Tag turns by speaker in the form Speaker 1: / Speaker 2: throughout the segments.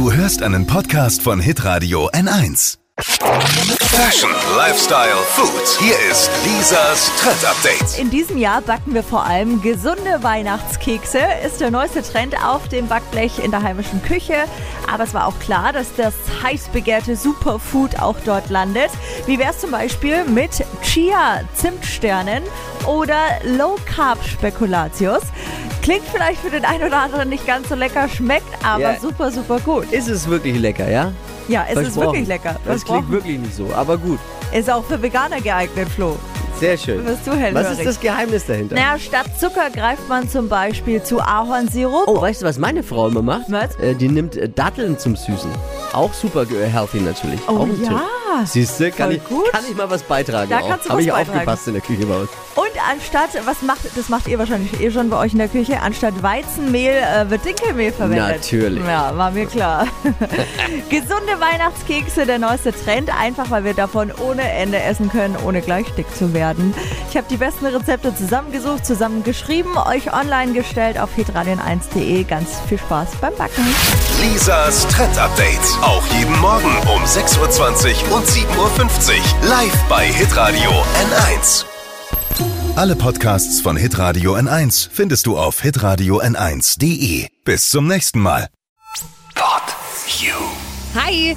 Speaker 1: Du hörst einen Podcast von Hitradio N1. Fashion, Lifestyle, Food. Hier ist Lisas Trend Update.
Speaker 2: In diesem Jahr backen wir vor allem gesunde Weihnachtskekse. Ist der neueste Trend auf dem Backblech in der heimischen Küche. Aber es war auch klar, dass das heiß begehrte Superfood auch dort landet. Wie wäre es zum Beispiel mit Chia-Zimtsternen oder Low Carb Spekulatius? Klingt vielleicht für den einen oder anderen nicht ganz so lecker, schmeckt aber
Speaker 3: Ja.
Speaker 2: super, super gut.
Speaker 3: Ist es wirklich lecker, ja?
Speaker 2: Ja, es ist wirklich lecker.
Speaker 3: Das klingt wirklich nicht so, aber gut.
Speaker 2: Ist auch für Veganer geeignet, Flo.
Speaker 3: Sehr schön. Was ist das Geheimnis dahinter?
Speaker 2: Naja, statt Zucker greift man zum Beispiel zu Ahornsirup.
Speaker 3: Oh, weißt du, was meine Frau immer macht?
Speaker 2: Was?
Speaker 3: Äh, die nimmt äh, Datteln zum Süßen. Auch super healthy natürlich.
Speaker 2: Oh
Speaker 3: auch ein
Speaker 2: ja.
Speaker 3: Siehst du, kann ich,
Speaker 2: gut.
Speaker 3: kann ich mal was beitragen.
Speaker 2: Da
Speaker 3: auch.
Speaker 2: kannst du
Speaker 3: Hab
Speaker 2: was
Speaker 3: ich
Speaker 2: beitragen.
Speaker 3: aufgepasst in der Küche bei uns.
Speaker 2: Und anstatt, was macht, das macht ihr wahrscheinlich eh schon bei euch in der Küche, anstatt Weizenmehl äh, wird Dinkelmehl verwendet.
Speaker 3: Natürlich.
Speaker 2: Ja, war mir klar. Gesunde Weihnachtskekse, der neueste Trend, einfach weil wir davon ohne Ende essen können, ohne gleich dick zu werden. Ich habe die besten Rezepte zusammengesucht, zusammengeschrieben, euch online gestellt auf hitradion1.de. Ganz viel Spaß beim Backen.
Speaker 1: Lisas Trend Update. Auch jeden Morgen um 6.20 Uhr und 7.50 Uhr. Live bei Hitradio N1. Alle Podcasts von Hitradio N1 findest du auf hitradio n1.de. Bis zum nächsten Mal. Pod You.
Speaker 4: Hi,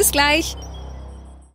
Speaker 4: Bis gleich.